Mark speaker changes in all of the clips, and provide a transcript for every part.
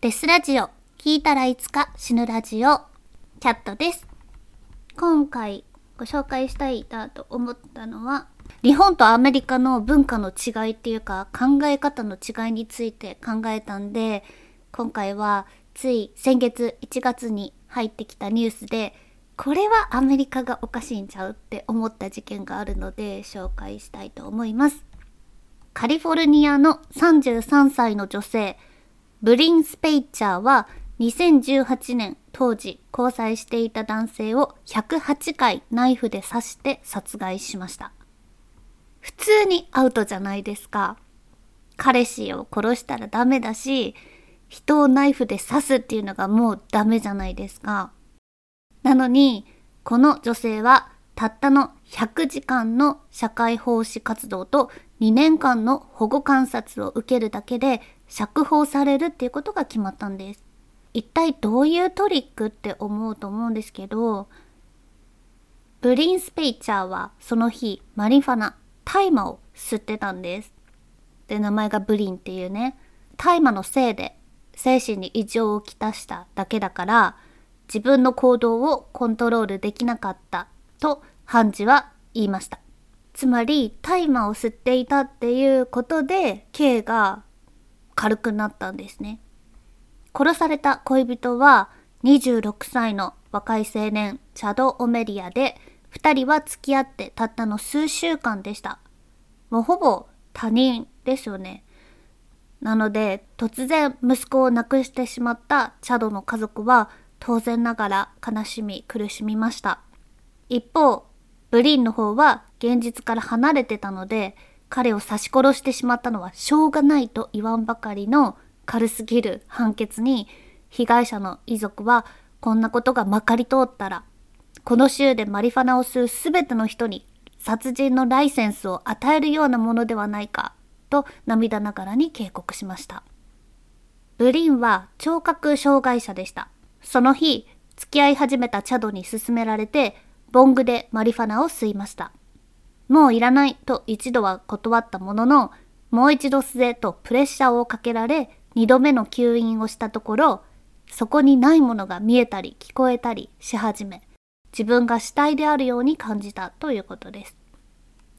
Speaker 1: デスラジオ、聞いたらいつか死ぬラジオ、キャットです。今回ご紹介したいなと思ったのは、日本とアメリカの文化の違いっていうか考え方の違いについて考えたんで、今回はつい先月1月に入ってきたニュースで、これはアメリカがおかしいんちゃうって思った事件があるので紹介したいと思います。カリフォルニアの33歳の女性、ブリン・スペイチャーは2018年当時交際していた男性を108回ナイフで刺して殺害しました。普通にアウトじゃないですか。彼氏を殺したらダメだし、人をナイフで刺すっていうのがもうダメじゃないですか。なのに、この女性はたったの100時間の社会奉仕活動と2年間の保護観察を受けるだけで釈放されるっていうことが決まったんです。一体どういうトリックって思うと思うんですけど、ブリン・スペイチャーはその日マリファナ、大麻を吸ってたんです。で、名前がブリンっていうね、大麻のせいで精神に異常をきたしただけだから、自分の行動をコントロールできなかったと判事は言いました。つまり大麻を吸っていたっていうことで刑が軽くなったんですね。殺された恋人は26歳の若い青年チャド・オメリアで2人は付き合ってたったの数週間でした。もうほぼ他人ですよね。なので突然息子を亡くしてしまったチャドの家族は当然ながら悲しみ苦しみました。一方、ブリンの方は現実から離れてたので、彼を刺し殺してしまったのはしょうがないと言わんばかりの軽すぎる判決に、被害者の遺族はこんなことがまかり通ったら、この州でマリファナを吸うすべての人に殺人のライセンスを与えるようなものではないか、と涙ながらに警告しました。ブリンは聴覚障害者でした。その日、付き合い始めたチャドに勧められて、ボングでマリファナを吸いました。もういらないと一度は断ったものの、もう一度吸えとプレッシャーをかけられ、二度目の吸引をしたところ、そこにないものが見えたり聞こえたりし始め、自分が死体であるように感じたということです。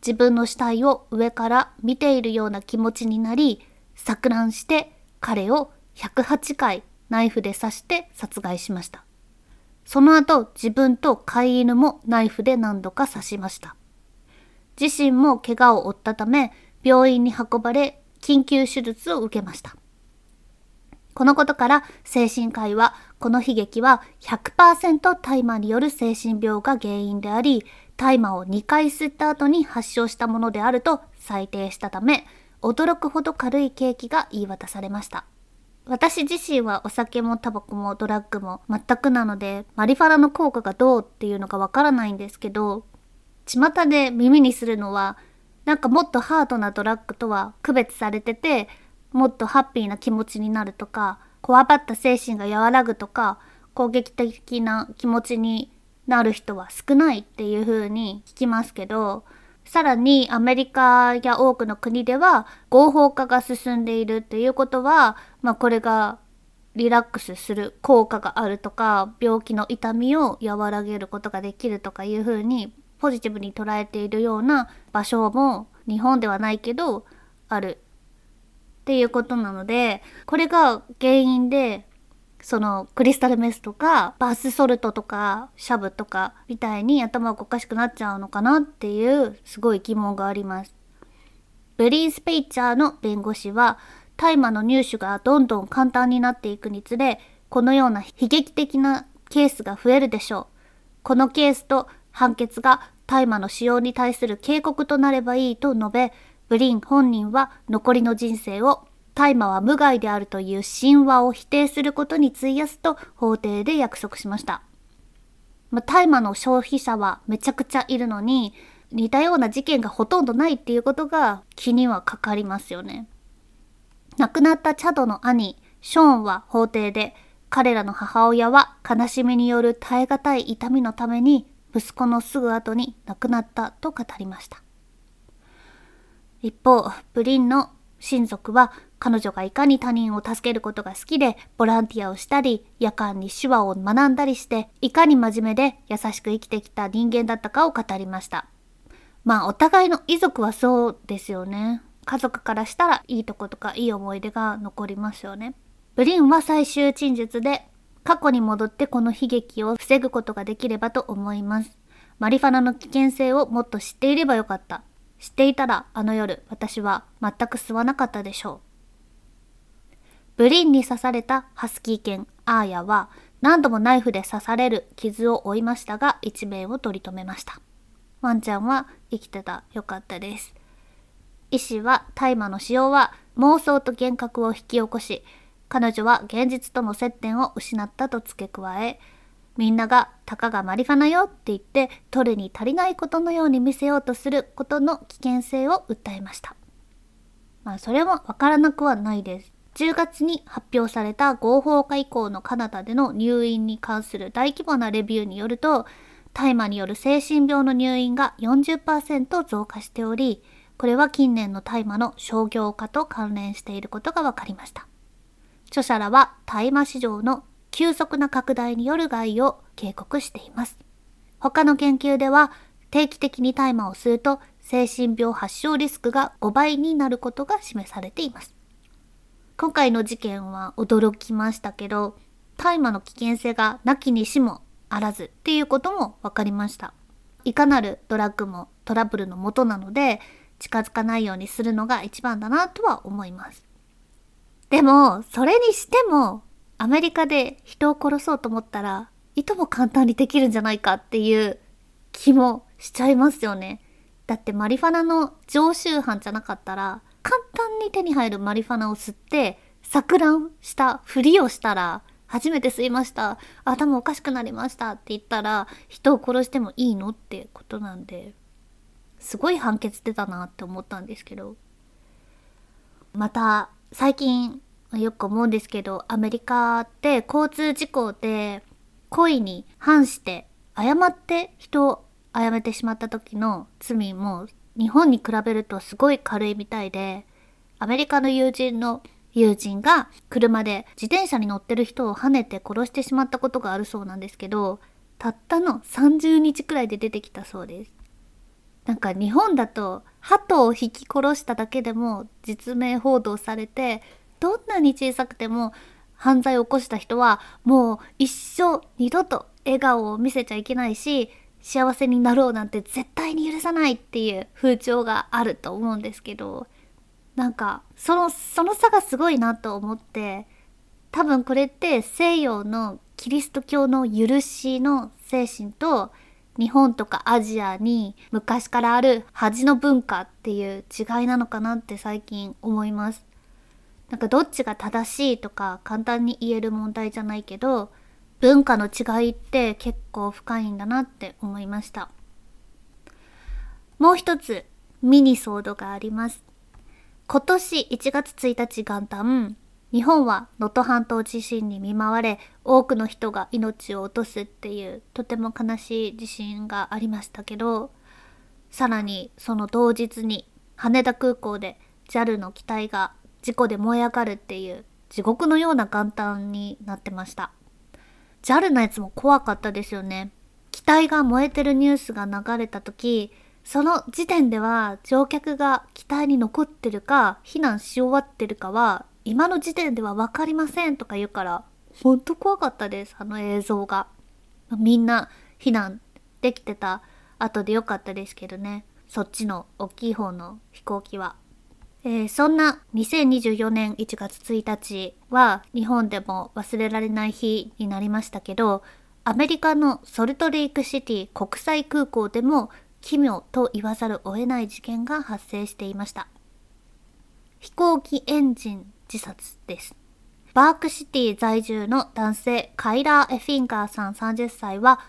Speaker 1: 自分の死体を上から見ているような気持ちになり、錯乱して彼を108回ナイフで刺して殺害しました。その後、自分と飼い犬もナイフで何度か刺しました。自身も怪我を負ったため、病院に運ばれ、緊急手術を受けました。このことから精神科医は、この悲劇は100%大麻による精神病が原因であり、大麻を2回吸った後に発症したものであると裁定したため、驚くほど軽い刑期が言い渡されました。私自身はお酒もタバコもドラッグも全くなので、マリファナの効果がどうっていうのがわからないんですけど、巷で耳にするのは、なんかもっとハードなドラッグとは区別されてて、もっとハッピーな気持ちになるとか、こわばった精神が和らぐとか、攻撃的な気持ちになる人は少ないっていう風に聞きますけど、さらにアメリカや多くの国では合法化が進んでいるっていうことは、まあこれがリラックスする効果があるとか、病気の痛みを和らげることができるとかいうふうにポジティブに捉えているような場所も日本ではないけどあるっていうことなので、これが原因でそのクリスタルメスとかバスソルトとかシャブとかみたいに頭がおかしくなっちゃうのかなっていうすごい疑問があります。ベリー・スペイチャーの弁護士は大麻の入手がどんどん簡単になっていくにつれこのような悲劇的なケースが増えるでしょう。このケースと判決が大麻の使用に対する警告となればいいと述べ、ブリン本人は残りの人生を大麻は無害であるという神話を否定することに費やすと法廷で約束しました。まあ、大麻の消費者はめちゃくちゃいるのに、似たような事件がほとんどないっていうことが気にはかかりますよね。亡くなったチャドの兄、ショーンは法廷で、彼らの母親は悲しみによる耐え難い痛みのために息子のすぐ後に亡くなったと語りました。一方、ブリンの親族は彼女がいかに他人を助けることが好きで、ボランティアをしたり、夜間に手話を学んだりして、いかに真面目で優しく生きてきた人間だったかを語りました。まあ、お互いの遺族はそうですよね。家族からしたらいいとことかいい思い出が残りますよね。ブリンは最終陳述で、過去に戻ってこの悲劇を防ぐことができればと思います。マリファナの危険性をもっと知っていればよかった。知っていたらあの夜私は全く吸わなかったでしょう。ブリンに刺されたハスキー犬アーヤは何度もナイフで刺される傷を負いましたが一命を取り留めました。ワンちゃんは生きてたよかったです。医師は大麻の使用は妄想と幻覚を引き起こし、彼女は現実との接点を失ったと付け加え、みんながたかがマリファナよって言って取るに足りないことのように見せようとすることの危険性を訴えました。まあそれもわからなくはないです。10月に発表された合法化以降のカナダでの入院に関する大規模なレビューによると、大麻による精神病の入院が40%増加しており、これは近年の大麻の商業化と関連していることが分かりました。著者らは大麻市場の急速な拡大による害を警告しています。他の研究では定期的に大麻を吸うと精神病発症リスクが5倍になることが示されています。今回の事件は驚きましたけど、大麻の危険性がなきにしもあらずっていうことも分かりました。いかなるドラッグもトラブルのもとなので、近づかないようにするのが一番だなとは思います。でも、それにしても、アメリカで人を殺そうと思ったら、いとも簡単にできるんじゃないかっていう気もしちゃいますよね。だってマリファナの常習犯じゃなかったら、簡単に手に入るマリファナを吸って、錯乱したふりをしたら、初めて吸いました。頭おかしくなりましたって言ったら、人を殺してもいいのってことなんで。すごい判決出たなって思ったんですけど。また、最近よく思うんですけど、アメリカって交通事故で故意に反して誤って人を殺めてしまった時の罪も日本に比べるとすごい軽いみたいで、アメリカの友人の友人が車で自転車に乗ってる人を跳ねて殺してしまったことがあるそうなんですけど、たったの30日くらいで出てきたそうです。なんか日本だと鳩を引き殺しただけでも実名報道されてどんなに小さくても犯罪を起こした人はもう一生二度と笑顔を見せちゃいけないし幸せになろうなんて絶対に許さないっていう風潮があると思うんですけどなんかそのその差がすごいなと思って多分これって西洋のキリスト教の許しの精神と日本とかアジアに昔からある恥の文化っていう違いなのかなって最近思います。なんかどっちが正しいとか簡単に言える問題じゃないけど文化の違いって結構深いんだなって思いました。もう一つミニソードがあります。今年1月1日元旦、日本は能登半島地震に見舞われ多くの人が命を落とすっていうとても悲しい地震がありましたけどさらにその同日に羽田空港で JAL の機体が事故で燃え上がるっていう地獄のような元旦になってました。JAL のやつも怖かったですよね。機体が燃えてるニュースが流れた時その時点では乗客が機体に残ってるか避難し終わってるかは今の時点では分かりませんとか言うから、ほんと怖かったです、あの映像が。みんな避難できてた後でよかったですけどね。そっちの大きい方の飛行機は。えー、そんな2024年1月1日は日本でも忘れられない日になりましたけど、アメリカのソルトレイクシティ国際空港でも奇妙と言わざるを得ない事件が発生していました。飛行機エンジン自殺です。バークシティ在住の男性カイラー・エフィンガーさん30歳は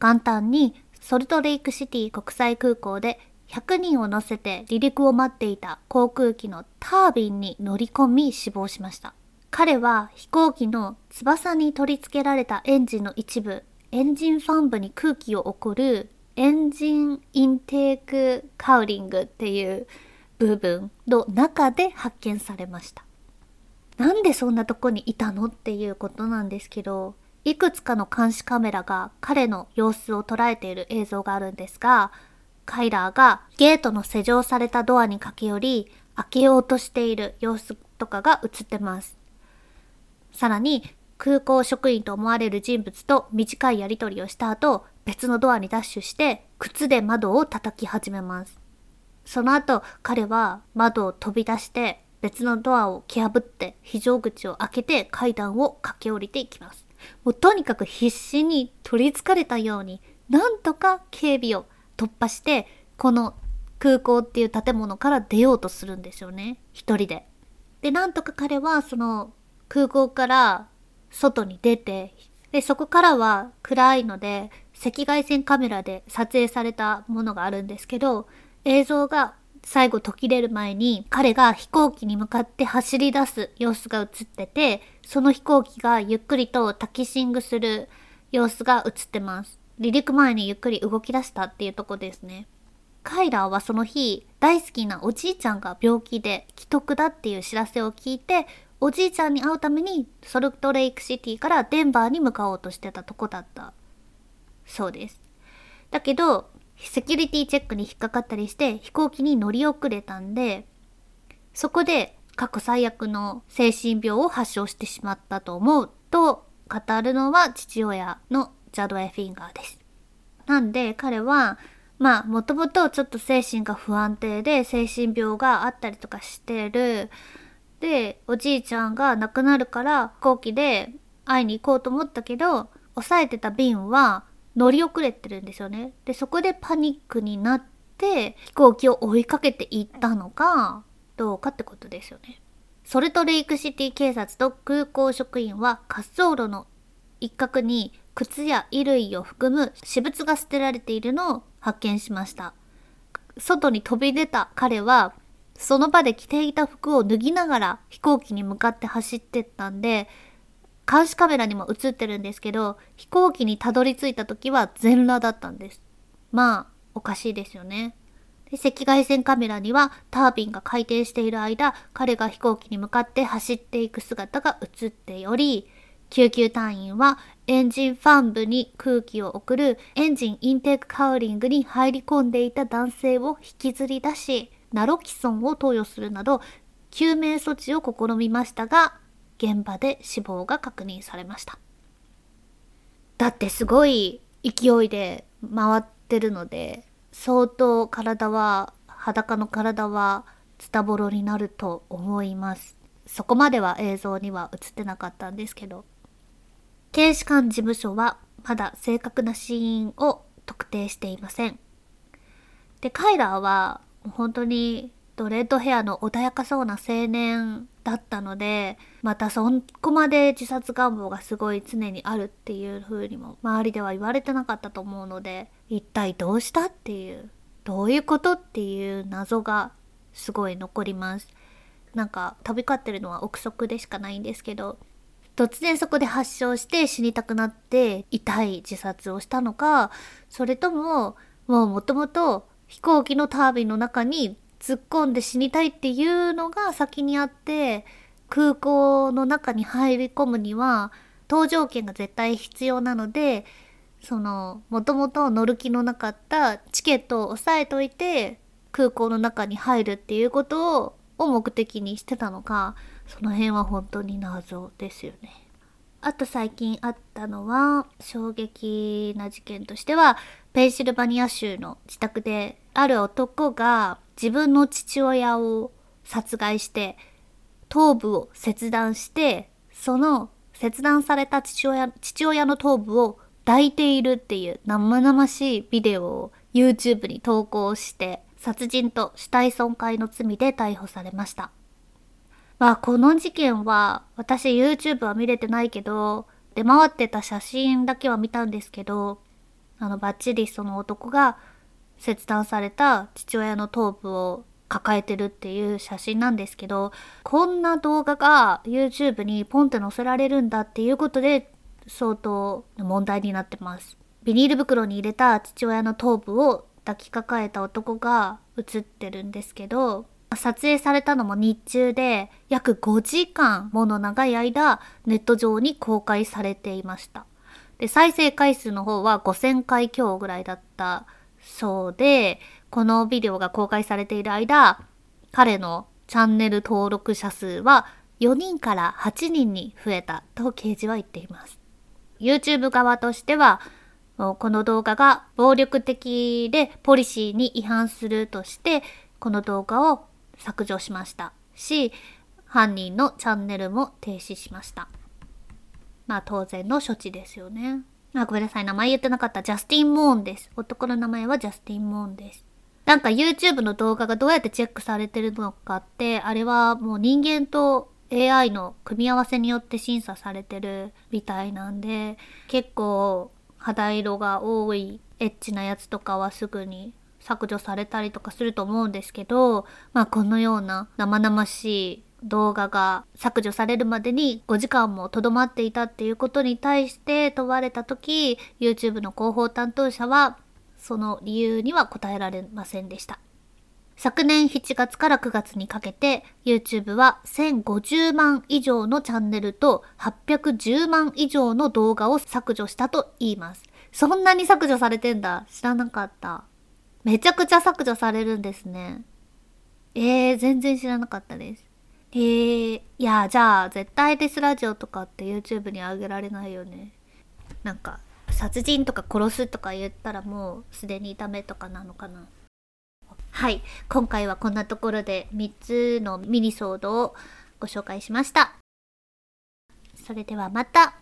Speaker 1: 元旦にソルトレイクシティ国際空港で100人を乗せて離陸を待っていた航空機のタービンに乗り込み死亡しました。彼は飛行機の翼に取り付けられたエンジンの一部、エンジンファン部に空気を送るエンジンインテークカウリングっていう部分の中で発見されました。なんでそんなとこにいたのっていうことなんですけど、いくつかの監視カメラが彼の様子を捉えている映像があるんですが、カイラーがゲートの施錠されたドアに駆け寄り、開けようとしている様子とかが映ってます。さらに、空港職員と思われる人物と短いやり取りをした後、別のドアにダッシュして、靴で窓を叩き始めます。その後、彼は窓を飛び出して、別のドアを蹴破って非常口を開けて階段を駆け下りていきます。もうとにかく必死に取り憑かれたように、なんとか警備を突破して、この空港っていう建物から出ようとするんですよね。一人で。で、なんとか彼はその空港から外に出て、で、そこからは暗いので、赤外線カメラで撮影されたものがあるんですけど、映像が最後途切れる前に彼が飛行機に向かって走り出す様子が映ってて、その飛行機がゆっくりとタキシングする様子が映ってます。離陸前にゆっくり動き出したっていうとこですね。カイラーはその日、大好きなおじいちゃんが病気で既得だっていう知らせを聞いて、おじいちゃんに会うためにソルトレイクシティからデンバーに向かおうとしてたとこだった。そうです。だけど、セキュリティチェックに引っかかったりして飛行機に乗り遅れたんで、そこで過去最悪の精神病を発症してしまったと思うと語るのは父親のジャドエフィンガーです。なんで彼はまあもともとちょっと精神が不安定で精神病があったりとかしてる。で、おじいちゃんが亡くなるから飛行機で会いに行こうと思ったけど、抑えてた便は乗り遅れてるんですよね。で、そこでパニックになって飛行機を追いかけていったのか、どうかってことですよね。ソルトレイクシティ警察と空港職員は滑走路の一角に靴や衣類を含む私物が捨てられているのを発見しました。外に飛び出た彼は、その場で着ていた服を脱ぎながら飛行機に向かって走ってったんで、監視カメラにも映ってるんですけど、飛行機にたどり着いた時は全裸だったんです。まあ、おかしいですよね。で赤外線カメラにはタービンが回転している間、彼が飛行機に向かって走っていく姿が映っており、救急隊員はエンジンファン部に空気を送るエンジンインテークカウリングに入り込んでいた男性を引きずり出し、ナロキソンを投与するなど救命措置を試みましたが、現場で死亡が確認されました。だってすごい勢いで回ってるので、相当体は、裸の体はズタボロになると思います。そこまでは映像には映ってなかったんですけど。警視監事務所はまだ正確な死因を特定していません。で、カイラーは本当にドレッドヘアの穏やかそうな青年だったので、またそこまで自殺願望がすごい常にあるっていう風にも周りでは言われてなかったと思うので、一体どうしたっていう、どういうことっていう謎がすごい残ります。なんか飛び交ってるのは憶測でしかないんですけど、突然そこで発症して死にたくなって痛い自殺をしたのか、それとも、もうもともと飛行機のタービンの中に突っ込んで死にたいっていうのが先にあって、空港の中に入り込むには、搭乗券が絶対必要なので、その、もともと乗る気のなかったチケットを押さえといて、空港の中に入るっていうことをを目的にしてたのか、その辺は本当に謎ですよね。あと最近あったのは、衝撃な事件としては、ペンシルバニア州の自宅で、ある男が自分の父親を殺害して、頭部を切断して、その切断された父親、父親の頭部を抱いているっていう生々しいビデオを YouTube に投稿して、殺人と死体損壊の罪で逮捕されました。まあこの事件は私 YouTube は見れてないけど出回ってた写真だけは見たんですけどあのバッチリその男が切断された父親の頭部を抱えてるっていう写真なんですけどこんな動画が YouTube にポンって載せられるんだっていうことで相当問題になってます。ビニール袋に入れた父親の頭部を抱きかかえた男が映ってるんですけど撮影されたのも日中で約5時間もの長い間ネット上に公開されていました。で、再生回数の方は5000回強ぐらいだったそうで、このビデオが公開されている間、彼のチャンネル登録者数は4人から8人に増えたと掲示は言っています。YouTube 側としては、この動画が暴力的でポリシーに違反するとして、この動画を削除しましたし、犯人のチャンネルも停止しました。まあ当然の処置ですよね。あ、ごめんなさい。名前言ってなかった。ジャスティン・モーンです。男の名前はジャスティン・モーンです。なんか YouTube の動画がどうやってチェックされてるのかって、あれはもう人間と AI の組み合わせによって審査されてるみたいなんで、結構肌色が多いエッチなやつとかはすぐに削除されたりとかすると思うんですけど、まあこのような生々しい動画が削除されるまでに5時間もとどまっていたっていうことに対して問われた時 YouTube の広報担当者はその理由には答えられませんでした。昨年7月から9月にかけて YouTube は1050万以上のチャンネルと810万以上の動画を削除したと言います。そんなに削除されてんだ。知らなかった。めちゃくちゃ削除されるんですね。えー、全然知らなかったです。えー、いや、じゃあ、絶対デスラジオとかって YouTube に上げられないよね。なんか、殺人とか殺すとか言ったらもうすでにダメとかなのかな。はい。今回はこんなところで3つのミニソードをご紹介しました。それではまた。